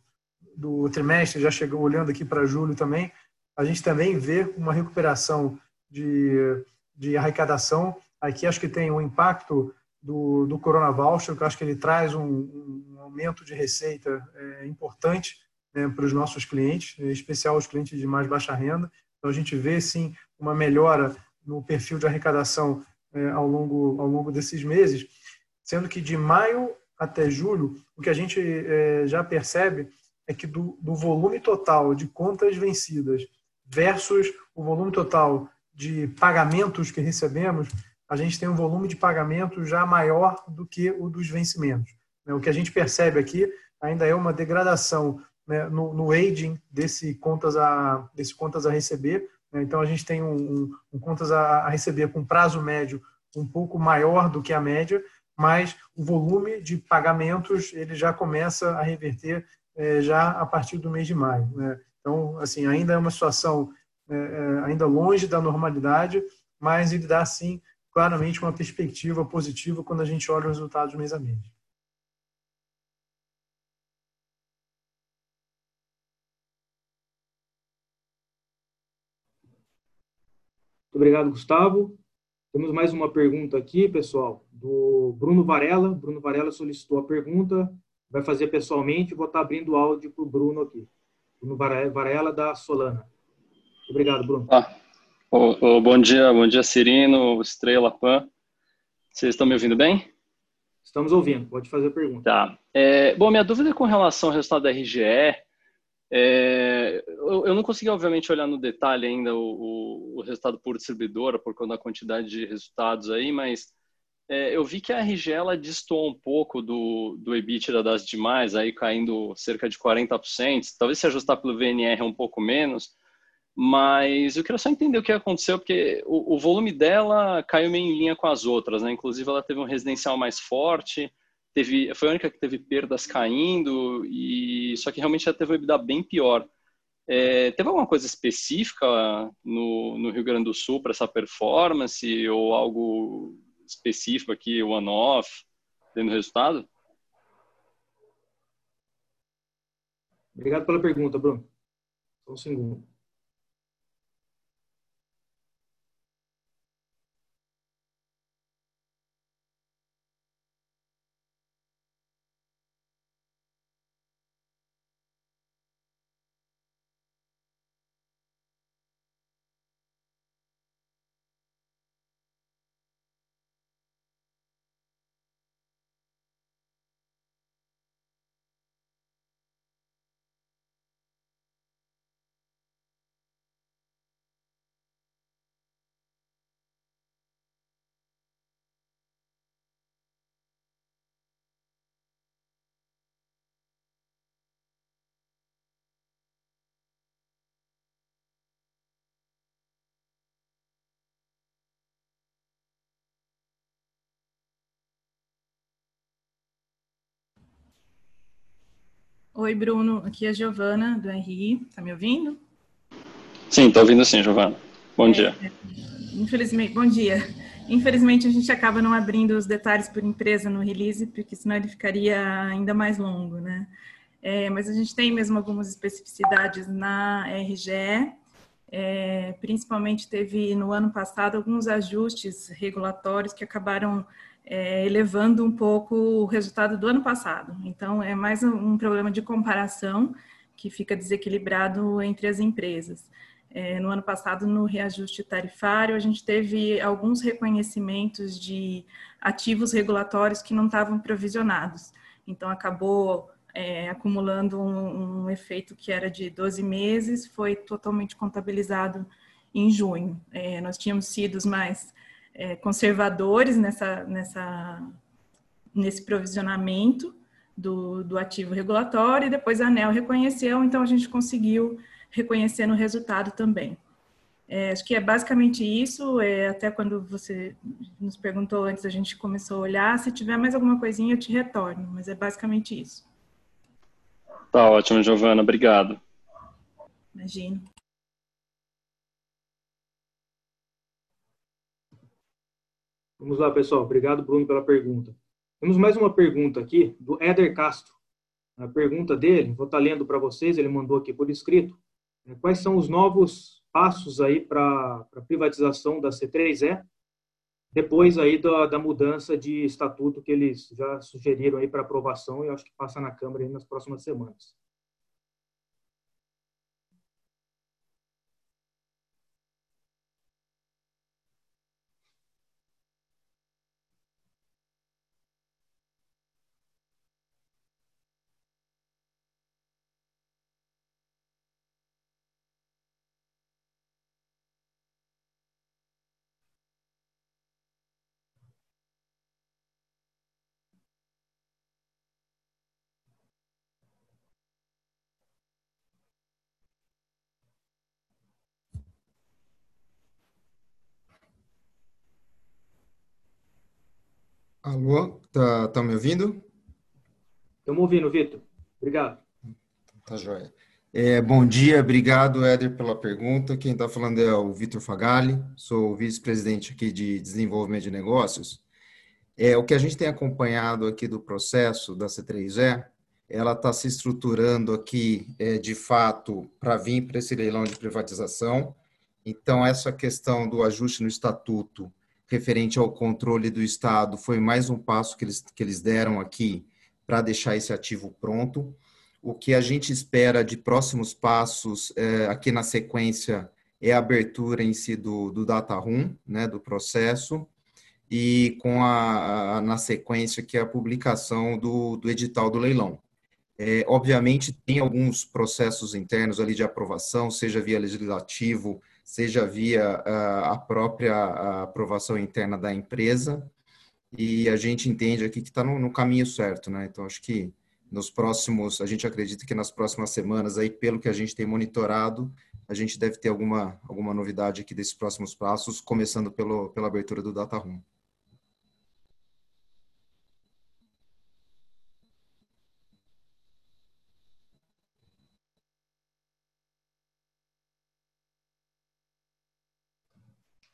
do trimestre, já chegou olhando aqui para julho também, a gente também vê uma recuperação de, de arrecadação. Aqui acho que tem um impacto do, do Corona Voucher, que eu acho que ele traz um, um aumento de receita é, importante né, para os nossos clientes, em especial os clientes de mais baixa renda. Então, a gente vê, sim, uma melhora no perfil de arrecadação é, ao, longo, ao longo desses meses, sendo que de maio até julho, o que a gente é, já percebe é que do, do volume total de contas vencidas versus o volume total de pagamentos que recebemos, a gente tem um volume de pagamento já maior do que o dos vencimentos. Né? O que a gente percebe aqui ainda é uma degradação né, no, aging desse contas a, desse contas a receber. Né? Então, a gente tem um, um, contas a, a, receber com prazo médio um pouco maior do que a média, mas o volume de pagamentos ele já começa a reverter é, já a partir do mês de maio. Né? Então, assim, ainda é uma situação é, é, ainda longe da normalidade, mas ele dá, sim, claramente uma perspectiva positiva quando a gente olha os resultados mês a mês. Muito obrigado, Gustavo. Temos mais uma pergunta aqui, pessoal, do Bruno Varela. Bruno Varela solicitou a pergunta, vai fazer pessoalmente, vou estar abrindo o áudio para o Bruno aqui. Bruno Varela, da Solana. Obrigado, Bruno. Ah, oh, oh, bom dia, bom dia, Cirino, Estrela, Pan. Vocês estão me ouvindo bem? Estamos ouvindo, pode fazer a pergunta. Tá. É, bom, minha dúvida é com relação ao resultado da RGE é, eu, eu, não consegui, obviamente, olhar no detalhe ainda o, o, o, resultado por distribuidora, por conta da quantidade de resultados aí, mas é, eu vi que a RG ela distou um pouco do, do EBITDA das demais, aí caindo cerca de 40%, talvez se ajustar pelo VNR um pouco menos, mas eu queria só entender o que aconteceu, porque o, o volume dela caiu meio em linha com as outras, né? Inclusive ela teve um residencial mais forte, teve, foi a única que teve perdas caindo, e só que realmente já teve uma EBITDA bem pior. É, teve alguma coisa específica no, no Rio Grande do Sul para essa performance, ou algo específico aqui, one-off, tendo resultado? Obrigado pela pergunta, Bruno. Só um segundo. Oi, Bruno. Aqui é a Giovana, do RI. Tá me ouvindo? Sim, tô ouvindo sim, Giovana. Bom é, dia. Infelizmente, bom dia. Infelizmente, a gente acaba não abrindo os detalhes por empresa no release, porque senão ele ficaria ainda mais longo, né? É, mas a gente tem mesmo algumas especificidades na RGE, é, principalmente teve no ano passado alguns ajustes regulatórios que acabaram é, elevando um pouco o resultado do ano passado. Então, é mais um, problema de comparação que fica desequilibrado entre as empresas. É, no ano passado, no reajuste tarifário, a gente teve alguns reconhecimentos de ativos regulatórios que não estavam provisionados. Então, acabou é, acumulando um, um, efeito que era de 12 meses, foi totalmente contabilizado em junho. É, nós tínhamos sido mais é, conservadores nessa, nessa, nesse provisionamento do, do ativo regulatório, e depois a ANEL reconheceu, então a gente conseguiu reconhecer no resultado também. É, acho que é basicamente isso, é, até quando você nos perguntou antes, a gente começou a olhar, se tiver mais alguma coisinha eu te retorno, mas é basicamente isso. Tá ótimo, Giovana, obrigado. Imagino. Vamos lá, pessoal. Obrigado, Bruno, pela pergunta. Temos mais uma pergunta aqui do Éder Castro. A pergunta dele, vou estar lendo para vocês, ele mandou aqui por escrito. É, quais são os novos passos aí para a privatização da C3E, depois aí da, da, mudança de estatuto que eles já sugeriram aí para aprovação e acho que passa na Câmara nas próximas semanas. Alô, tá, tá me ouvindo? Estamos ouvindo, Vitor. Obrigado. Tá joia. É, bom dia, obrigado, Éder, pela pergunta. Quem está falando é o Vitor Fagali, sou vice-presidente aqui de desenvolvimento de negócios. É, o que a gente tem acompanhado aqui do processo da C3E, ela está se estruturando aqui, é, de fato, para vir para esse leilão de privatização. Então, essa questão do ajuste no estatuto referente ao controle do Estado foi mais um passo que eles, que eles deram aqui para deixar esse ativo pronto. O que a gente espera de próximos passos é, aqui na sequência é a abertura em si do, do data room, né, do processo, e com a, a, na sequência que é a publicação do, do edital do leilão. É, obviamente tem alguns processos internos ali de aprovação, seja via legislativo, seja via a própria aprovação interna da empresa, e a gente entende aqui que está no, no, caminho certo, né? Então, acho que nos próximos, a gente acredita que nas próximas semanas, aí, pelo que a gente tem monitorado, a gente deve ter alguma, alguma novidade aqui desses próximos passos, começando pelo, pela abertura do Data Room.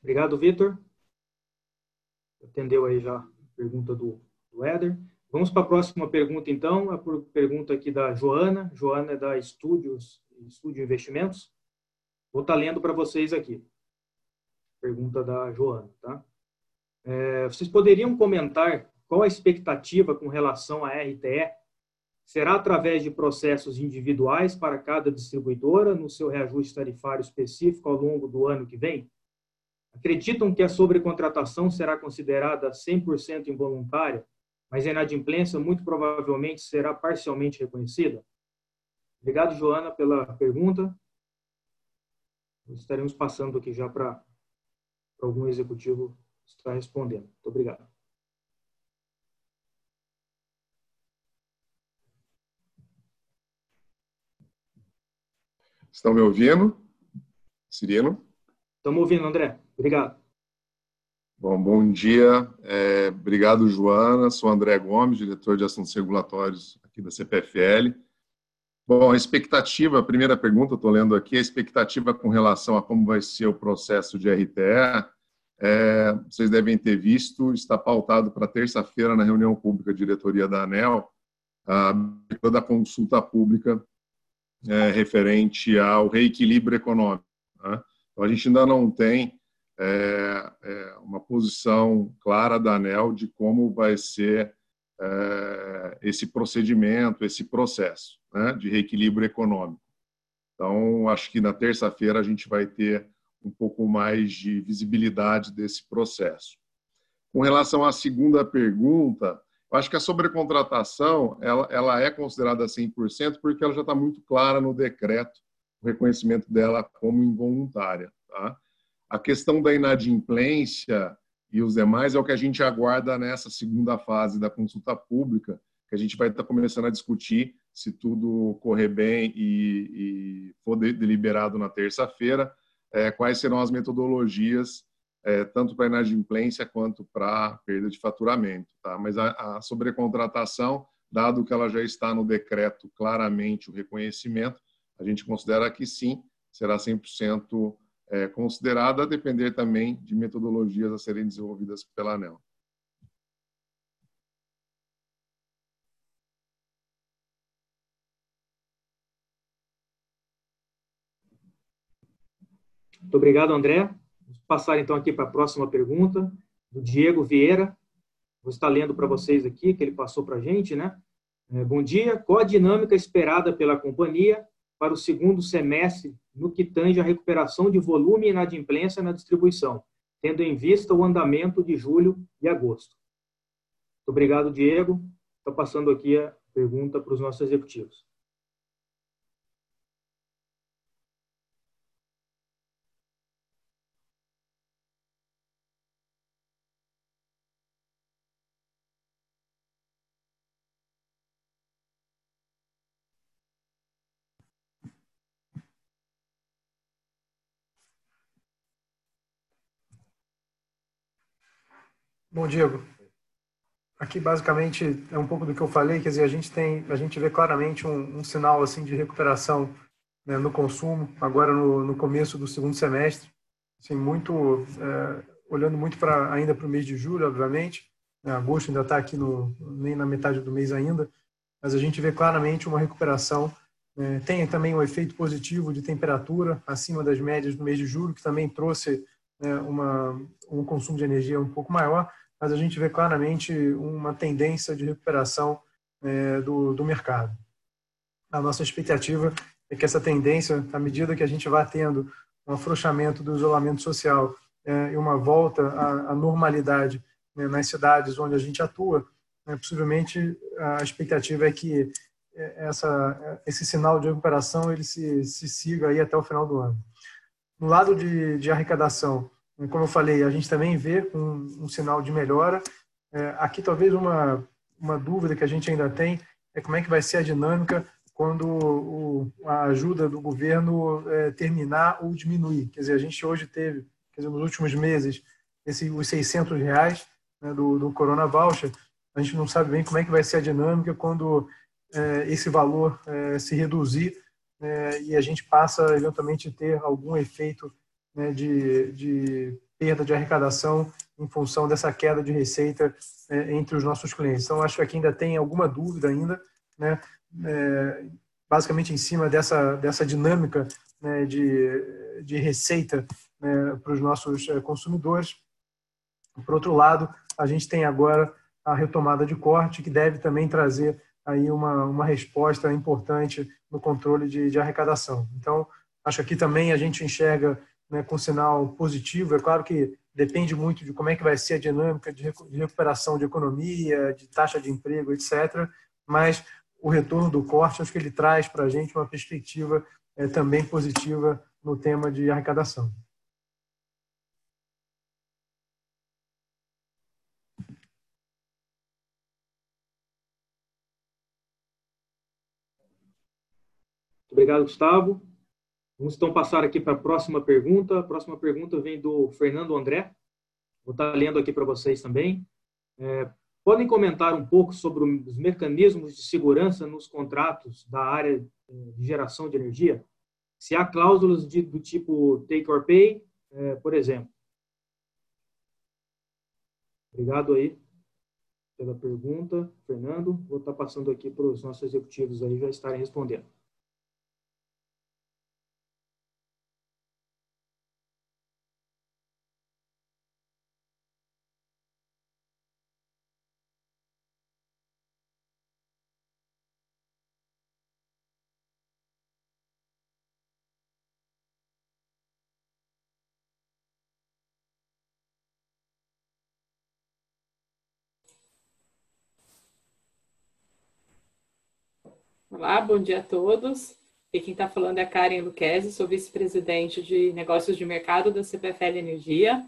Obrigado, Vitor. Atendeu aí já a pergunta do, do Éder. Vamos para a próxima pergunta, então. A pergunta aqui da Joana. Joana é da Estúdios, Estúdio Investimentos. Vou estar tá lendo para vocês aqui. Pergunta da Joana, tá? É, vocês poderiam comentar qual a expectativa com relação à RTE? Será através de processos individuais para cada distribuidora no seu reajuste tarifário específico ao longo do ano que vem? Acreditam que a sobrecontratação será considerada 100% involuntária, mas a inadimplência muito provavelmente será parcialmente reconhecida? Obrigado, Joana, pela pergunta. Estaremos passando aqui já para algum executivo estar respondendo. Muito obrigado. Estão me ouvindo? Cirino? Estamos ouvindo, André. Obrigado. Bom, bom dia. É, obrigado, Joana. Sou André Gomes, diretor de assuntos regulatórios aqui da CPFL. Bom, a expectativa, a primeira pergunta, estou lendo aqui, a expectativa com relação a como vai ser o processo de RTE, é, vocês devem ter visto, está pautado para terça-feira na reunião pública diretoria da ANEL, a da consulta pública é, referente ao reequilíbrio econômico. Né? Então, a gente ainda não tem é, é, uma posição clara da ANEL de como vai ser é, esse procedimento, esse processo né, de reequilíbrio econômico. Então, acho que na terça-feira a gente vai ter um pouco mais de visibilidade desse processo. Com relação à segunda pergunta, eu acho que a sobrecontratação ela, ela é considerada 100% porque ela já está muito clara no decreto, o reconhecimento dela como involuntária. Tá? A questão da inadimplência e os demais é o que a gente aguarda nessa segunda fase da consulta pública, que a gente vai estar começando a discutir se tudo correr bem e, e for deliberado na terça-feira, é, quais serão as metodologias, é, tanto para inadimplência quanto para perda de faturamento. Tá? Mas a, a sobrecontratação, dado que ela já está no decreto claramente o reconhecimento, a gente considera que sim, será 100% é, considerada, a depender também de metodologias a serem desenvolvidas pela ANEL. Muito obrigado, André. Vou passar então aqui para a próxima pergunta, do Diego Vieira. Vou estar lendo para vocês aqui, que ele passou para a gente, né? É, bom dia. Qual a dinâmica esperada pela companhia para o segundo semestre no que tange a recuperação de volume e inadimplência na distribuição, tendo em vista o andamento de julho e agosto. Muito obrigado, Diego. Estou passando aqui a pergunta para os nossos executivos. Bom, Diego. aqui basicamente é um pouco do que eu falei, quer dizer, a gente tem, a gente vê claramente um, um sinal assim de recuperação né, no consumo agora no, no, começo do segundo semestre, assim muito é, olhando muito para ainda para o mês de julho, obviamente, né, agosto ainda está aqui no nem na metade do mês ainda, mas a gente vê claramente uma recuperação. É, tem também um efeito positivo de temperatura acima das médias do mês de julho, que também trouxe né, uma, um consumo de energia um pouco maior, mas a gente vê claramente uma tendência de recuperação é, do, do mercado. A nossa expectativa é que essa tendência, à medida que a gente vai tendo um afrouxamento do isolamento social é, e uma volta à, à normalidade né, nas cidades onde a gente atua, né, possivelmente a expectativa é que é, essa, esse sinal de recuperação ele se, se siga aí até o final do ano. No lado de, de arrecadação, como eu falei, a gente também vê um, um sinal de melhora. É, aqui, talvez, uma, uma dúvida que a gente ainda tem é como é que vai ser a dinâmica quando o, a ajuda do governo é, terminar ou diminuir. Quer dizer, a gente hoje teve, quer dizer, nos últimos meses, esse, os 600 reais né, do, do Corona Voucher. A gente não sabe bem como é que vai ser a dinâmica quando é, esse valor é, se reduzir é, e a gente passa, eventualmente, a ter algum efeito né, de, de perda de arrecadação em função dessa queda de receita é, entre os nossos clientes. Então, acho que aqui ainda tem alguma dúvida ainda, né, é, basicamente em cima dessa, dessa dinâmica né, de, de receita né, para os nossos é, consumidores. Por outro lado, a gente tem agora a retomada de corte, que deve também trazer aí uma, uma resposta importante no controle de, de arrecadação. Então, acho que aqui também a gente enxerga né, com sinal positivo. É claro que depende muito de como é que vai ser a dinâmica de recuperação de economia, de taxa de emprego, etc. Mas o retorno do corte, acho que ele traz para a gente uma perspectiva é, também positiva no tema de arrecadação. Obrigado, Gustavo. Vamos então passar aqui para a próxima pergunta. A próxima pergunta vem do Fernando André. Vou estar lendo aqui para vocês também. É, podem comentar um pouco sobre os mecanismos de segurança nos contratos da área é, de geração de energia? Se há cláusulas de, do tipo take or pay, é, por exemplo. Obrigado aí pela pergunta, Fernando. Vou estar passando aqui para os nossos executivos aí já estarem respondendo. Olá, bom dia a todos. E quem está falando é a Karen Luquezzi, sou vice-presidente de negócios de mercado da CPFL Energia.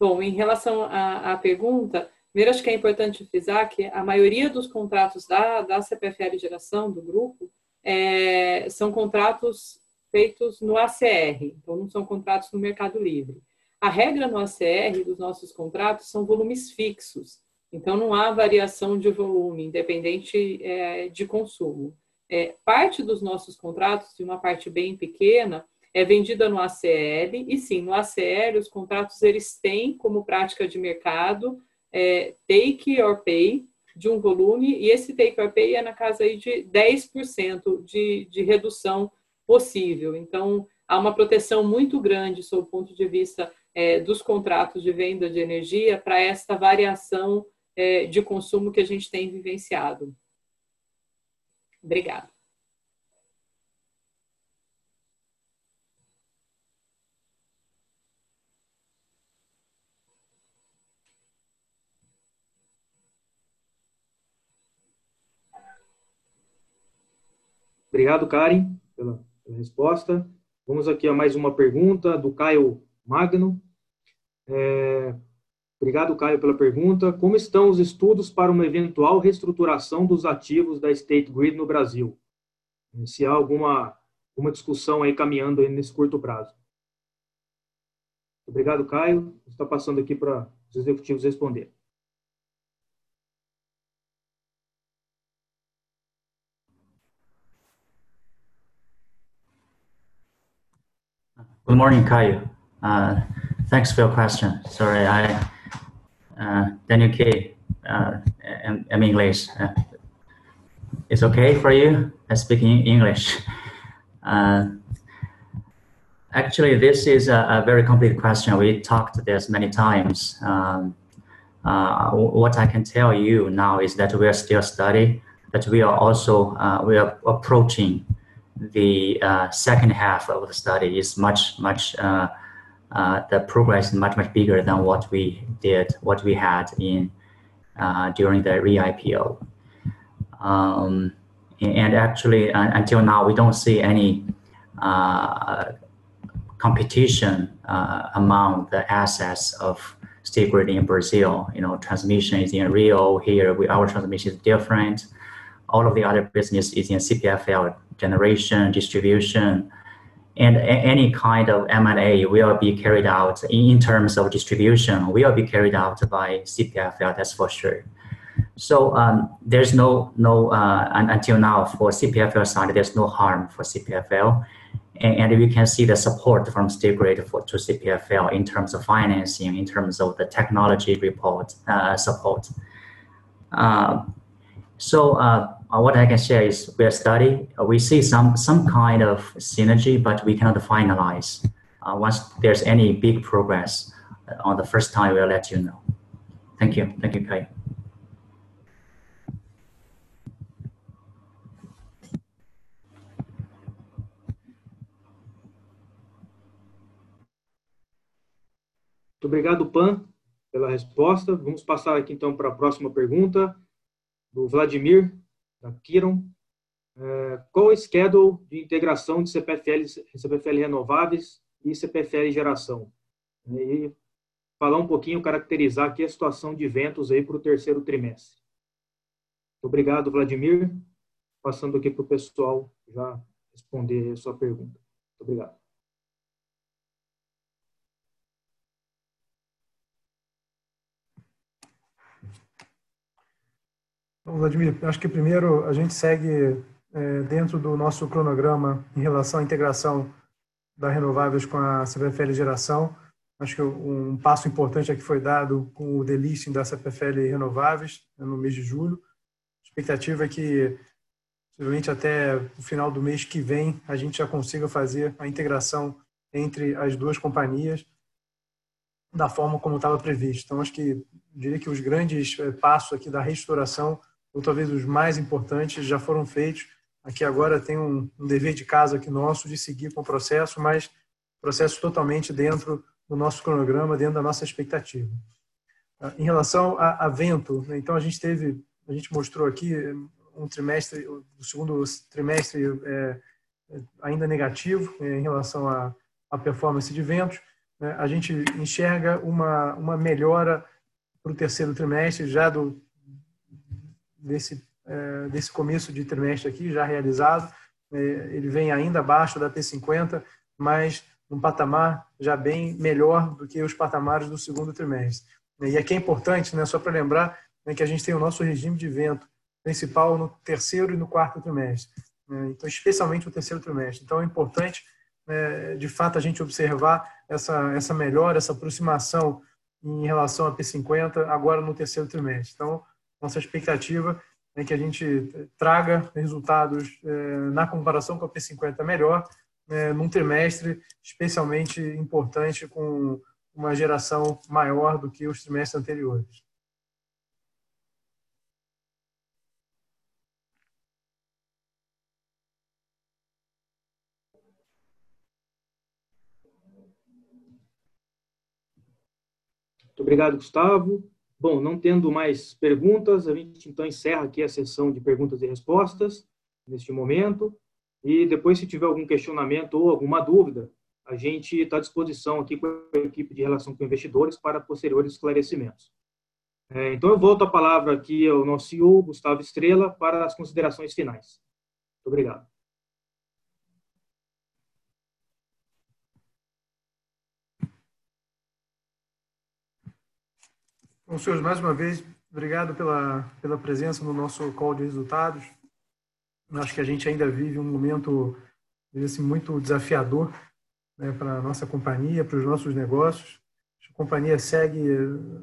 Bom, em relação à, à, pergunta, primeiro acho que é importante frisar que a maioria dos contratos da, da CPFL Geração, do grupo, é, são contratos feitos no ACR, então não são contratos no Mercado Livre. A regra no ACR dos nossos contratos são volumes fixos, então não há variação de volume, independente é, de consumo é, parte dos nossos contratos, de uma parte bem pequena, é vendida no ACL, e sim, no ACL os contratos eles têm como prática de mercado é, take or pay de um volume, e esse take or pay é na casa aí de 10% de, de redução possível. Então, há uma proteção muito grande sob o ponto de vista é, dos contratos de venda de energia para esta variação é, de consumo que a gente tem vivenciado. Obrigada. Obrigado, Karen, pela, pela, resposta. Vamos aqui a mais uma pergunta do Caio Magno. É, Obrigado, Caio, pela pergunta. Como estão os estudos para uma eventual reestruturação dos ativos da State Grid no Brasil? Se há alguma uma discussão aí caminhando aí nesse curto prazo. Obrigado, Caio. Está passando aqui para os executivos responder. Good morning, Caio. Uh, thanks for your question. Sorry, I uh, Daniel K. Uh, I'm, I'm English. Uh, it's okay for you? I speak in English. Actually, this is a, a, very complete question. We talked this many times. Um, what I can tell you now is that we are still studying, that we are also uh, we are approaching the uh, second half of the study is much much uh, uh, the progress is much much bigger than what we did what we had in uh, during the re-IPO. Um, and actually, until now, we don't see any competition among the assets of State Grid in Brazil. You know, transmission is in Rio. Here, we, our transmission is different. All of the other business is in CPFL generation, distribution, and any kind of M&A will be carried out in terms of distribution will be carried out by CPFL. That's for sure. So um, there's no no uh, until now for CPFL side there's no harm for CPFL and, and we can see the support from State Grid for to CPFL in terms of financing, in terms of the technology report uh, support. Uh, so uh, Uh, what I can share is we are studying, uh, We see some some kind of synergy, but we cannot finalize. Uh, once there's any big progress uh, on the first time, we'll let you know. Thank you. Thank you, Kai. Muito obrigado, Pan, pela resposta. Vamos passar aqui então para a próxima pergunta do Vladimir, Kiron. É, o schedule de integração de CPFL, CPFL renováveis e CPFL geração? E falar um pouquinho, caracterizar aqui a situação de ventos aí para o terceiro trimestre. Obrigado, Vladimir. Passando aqui para o pessoal já responder a sua pergunta. Muito obrigado. Bom, Vladimir, acho que primeiro a gente segue é, dentro do nosso cronograma em relação à integração da Renováveis com a CPFL Geração. Acho que um passo importante aqui foi dado com o delisting da CPFL Renováveis né, no mês de julho. A expectativa é que, possivelmente até o final do mês que vem, a gente já consiga fazer a integração entre as duas companhias da forma como estava previsto. Então, acho que diria que os grandes é, passos aqui da restauração ou talvez os mais importantes, já foram feitos. Aqui agora tem um, um dever de casa aqui nosso de seguir com o processo, mas processo totalmente dentro do nosso cronograma, dentro da nossa expectativa. Ah, em relação a, a vento, né, então a gente teve, a gente mostrou aqui um trimestre, o segundo trimestre é, ainda negativo é, em relação à, à performance de ventos. Né, a gente enxerga uma, uma melhora para o terceiro trimestre, já do desse, é, desse começo de trimestre aqui, já realizado. É, ele vem ainda abaixo da P50, mas um patamar já bem melhor do que os patamares do segundo trimestre. E aqui é importante, né, só para lembrar, né, que a gente tem o nosso regime de vento principal no terceiro e no quarto trimestre. Né, então, especialmente o terceiro trimestre. Então, é importante, né, de fato, a gente observar essa, essa melhora, essa aproximação em relação a P50 agora no terceiro trimestre. Então, nossa expectativa é que a gente traga resultados é, na comparação com a P50 melhor, é, num trimestre especialmente importante com uma geração maior do que os trimestres anteriores. Muito obrigado, Gustavo. Bom, não tendo mais perguntas, a gente então encerra aqui a sessão de perguntas e respostas neste momento. E depois, se tiver algum questionamento ou alguma dúvida, a gente está à disposição aqui com a equipe de relação com investidores para posteriores esclarecimentos. É, então, eu volto a palavra aqui ao nosso CEO, Gustavo Estrela, para as considerações finais. Muito obrigado. Bom, senhores, mais uma vez, obrigado pela, pela presença no nosso call de resultados. Acho que a gente ainda vive um momento assim, muito desafiador né, para a nossa companhia, para os nossos negócios. A companhia segue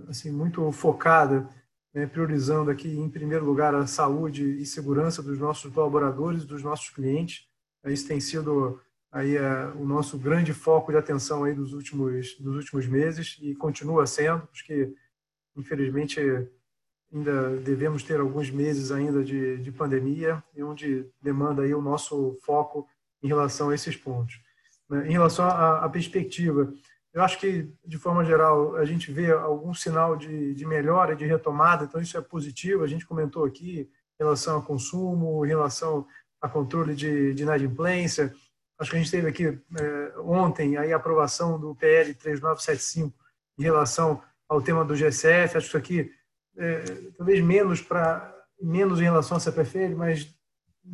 assim muito focada, né, priorizando aqui em primeiro lugar a saúde e segurança dos nossos colaboradores, dos nossos clientes. Isso tem sido aí é, o nosso grande foco de atenção aí dos últimos dos últimos meses e continua sendo, porque infelizmente ainda devemos ter alguns meses ainda de, de pandemia e onde demanda aí o nosso foco em relação a esses pontos. Né? Em relação à, à, perspectiva, eu acho que, de forma geral, a gente vê algum sinal de, de melhora, de retomada, então isso é positivo. A gente comentou aqui em relação ao consumo, em relação a controle de, de inadimplência. Acho que a gente teve aqui é, ontem aí a aprovação do PL 3975 em relação ao tema do GCF. Acho que isso aqui, é, talvez menos para menos em relação à CPFL, mas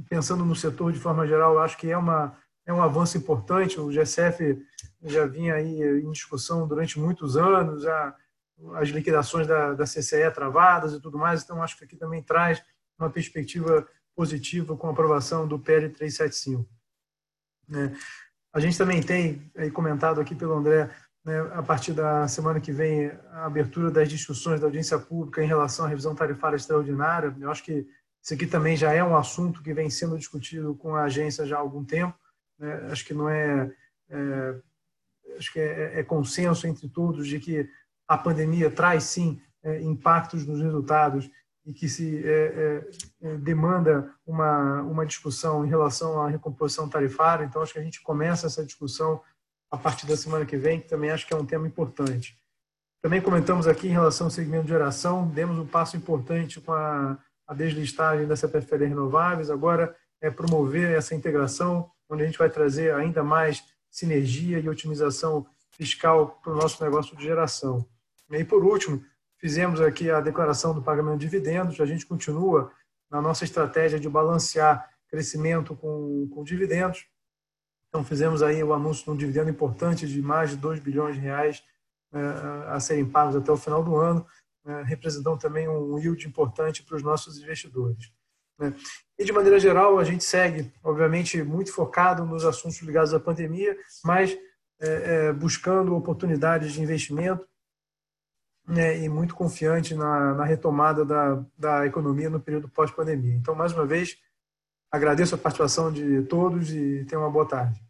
pensando no setor de forma geral, acho que é uma é um avanço importante. O GSF já vinha aí em discussão durante muitos anos, as liquidações da, da CCE travadas e tudo mais, então acho que aqui também traz uma perspectiva positiva com a aprovação do PL 375. Né? A gente também tem, comentado aqui pelo André, né, a partir da semana que vem, a abertura das discussões da audiência pública em relação à revisão tarifária extraordinária. Eu acho que isso aqui também já é um assunto que vem sendo discutido com a agência já há algum tempo. Né? Acho que não é, é acho que é, é, consenso entre todos de que a pandemia traz sim é, impactos nos resultados e que se é, é, demanda uma, uma discussão em relação à recomposição tarifária. Então, acho que a gente começa essa discussão a partir da semana que vem, que também acho que é um tema importante. Também comentamos aqui em relação ao segmento de geração, demos um passo importante com a a deslistagem da CPFL Renováveis, agora é promover essa integração, onde a gente vai trazer ainda mais sinergia e otimização fiscal para o nosso negócio de geração. E por último, fizemos aqui a declaração do pagamento de dividendos, a gente continua na nossa estratégia de balancear crescimento com, com dividendos. Então, fizemos aí o anúncio de um dividendo importante de mais de 2 bilhões de reais eh, a serem pagos até o final do ano né, representam também um yield importante para os nossos investidores. Né. E, de maneira geral, a gente segue, obviamente, muito focado nos assuntos ligados à pandemia, mas buscando oportunidades de investimento né, e muito confiante na, na retomada da, da economia no período pós-pandemia. Então, mais uma vez, agradeço a participação de todos e tenham uma boa tarde.